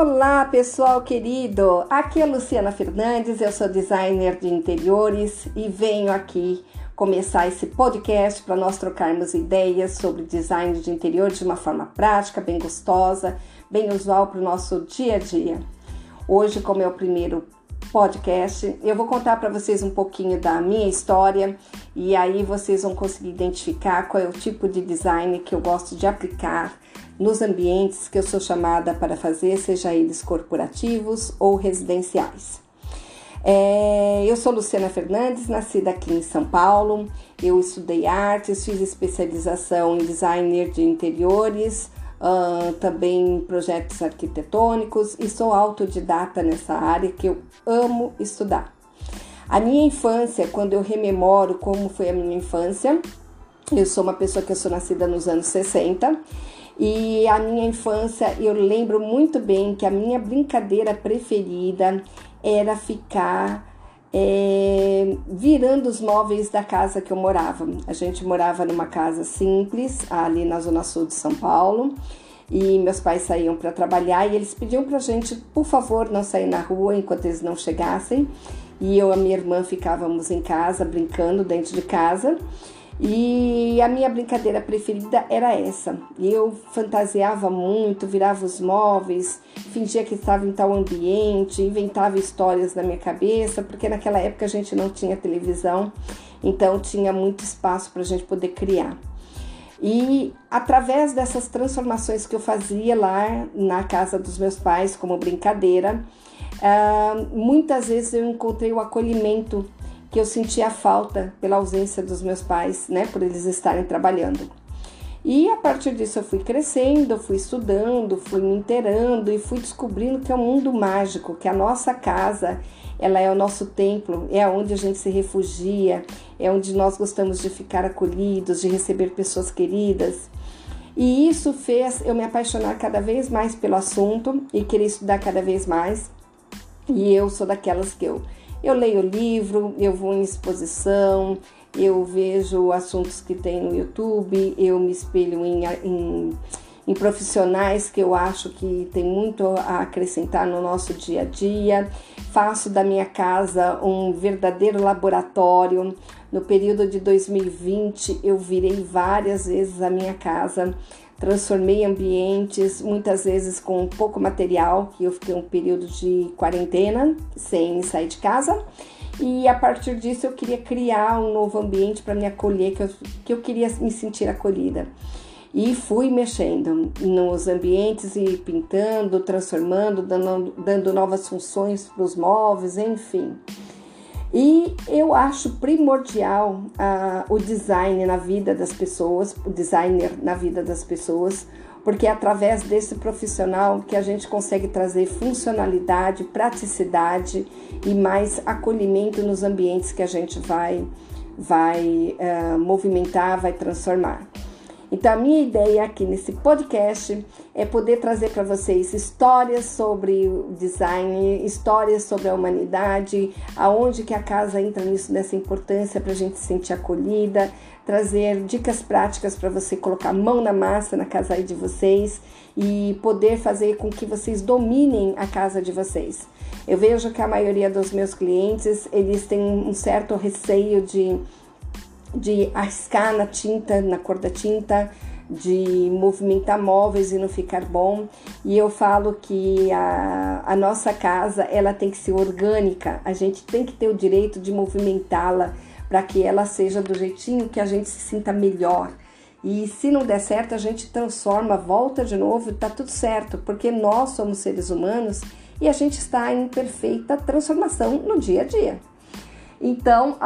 Olá, pessoal querido! Aqui é Luciana Fernandes, eu sou designer de interiores e venho aqui começar esse podcast para nós trocarmos ideias sobre design de interiores de uma forma prática, bem gostosa, bem usual para o nosso dia a dia. Hoje, como é o primeiro podcast, eu vou contar para vocês um pouquinho da minha história e aí vocês vão conseguir identificar qual é o tipo de design que eu gosto de aplicar nos ambientes que eu sou chamada para fazer, seja eles corporativos ou residenciais. É, eu sou Luciana Fernandes, nascida aqui em São Paulo. Eu estudei artes, fiz especialização em designer de interiores, uh, também projetos arquitetônicos e sou autodidata nessa área que eu amo estudar. A minha infância, quando eu rememoro como foi a minha infância, eu sou uma pessoa que eu sou nascida nos anos 60 e a minha infância, eu lembro muito bem que a minha brincadeira preferida era ficar é, virando os móveis da casa que eu morava. A gente morava numa casa simples, ali na zona sul de São Paulo, e meus pais saíam para trabalhar e eles pediam para a gente, por favor, não sair na rua enquanto eles não chegassem. E eu e a minha irmã ficávamos em casa, brincando dentro de casa. E a minha brincadeira preferida era essa. Eu fantasiava muito, virava os móveis, fingia que estava em tal ambiente, inventava histórias na minha cabeça, porque naquela época a gente não tinha televisão, então tinha muito espaço para a gente poder criar. E através dessas transformações que eu fazia lá na casa dos meus pais, como brincadeira, uh, muitas vezes eu encontrei o acolhimento que eu sentia falta pela ausência dos meus pais, né, por eles estarem trabalhando. E a partir disso eu fui crescendo, fui estudando, fui me inteirando e fui descobrindo que é um mundo mágico, que a nossa casa, ela é o nosso templo, é onde a gente se refugia, é onde nós gostamos de ficar acolhidos, de receber pessoas queridas. E isso fez eu me apaixonar cada vez mais pelo assunto e querer estudar cada vez mais. E eu sou daquelas que eu eu leio livro, eu vou em exposição, eu vejo assuntos que tem no YouTube, eu me espelho em, em, em, profissionais que eu acho que tem muito a acrescentar no nosso dia a dia. Faço da minha casa um verdadeiro laboratório. No período de 2020, eu virei várias vezes a minha casa transformei ambientes, muitas vezes com pouco material, que eu fiquei um período de quarentena, sem sair de casa. E a partir disso eu queria criar um novo ambiente para me acolher, que eu, que eu queria me sentir acolhida. E fui mexendo nos ambientes e pintando, transformando, dando, dando novas funções para os móveis, enfim. E eu acho primordial uh, o design na vida das pessoas, o designer na vida das pessoas, porque é através desse profissional que a gente consegue trazer funcionalidade, praticidade e mais acolhimento nos ambientes que a gente vai, vai uh, movimentar, vai transformar. Então, a minha ideia aqui nesse podcast é poder trazer para vocês histórias sobre o design, histórias sobre a humanidade, aonde que a casa entra nisso, nessa importância para a gente se sentir acolhida, trazer dicas práticas para você colocar a mão na massa na casa aí de vocês e poder fazer com que vocês dominem a casa de vocês. Eu vejo que a maioria dos meus clientes, eles têm um certo receio de de arriscar na tinta, na cor da tinta, de movimentar móveis e não ficar bom. E eu falo que a, a nossa casa ela tem que ser orgânica, a gente tem que ter o direito de movimentá-la para que ela seja do jeitinho que a gente se sinta melhor. E se não der certo, a gente transforma, volta de novo, tá tudo certo, porque nós somos seres humanos e a gente está em perfeita transformação no dia a dia. Então,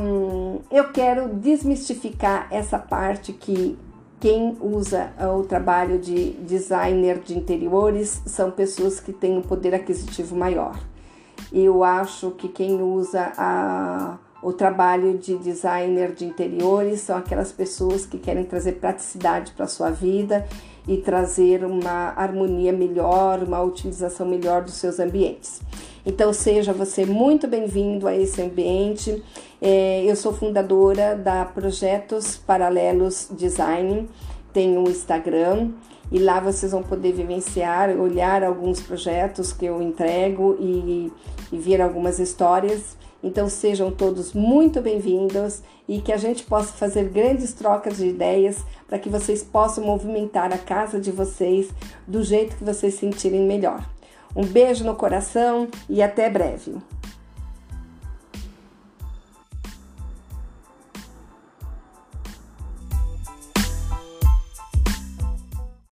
um, eu quero desmistificar essa parte que quem usa o trabalho de designer de interiores são pessoas que têm um poder aquisitivo maior. Eu acho que quem usa a, o trabalho de designer de interiores são aquelas pessoas que querem trazer praticidade para a sua vida e trazer uma harmonia melhor, uma utilização melhor dos seus ambientes. Então, seja você muito bem-vindo a esse ambiente. É, eu sou fundadora da Projetos Paralelos Design, tenho um Instagram e lá vocês vão poder vivenciar, olhar alguns projetos que eu entrego e, e ver algumas histórias. Então sejam todos muito bem-vindos e que a gente possa fazer grandes trocas de ideias para que vocês possam movimentar a casa de vocês do jeito que vocês sentirem melhor. Um beijo no coração e até breve.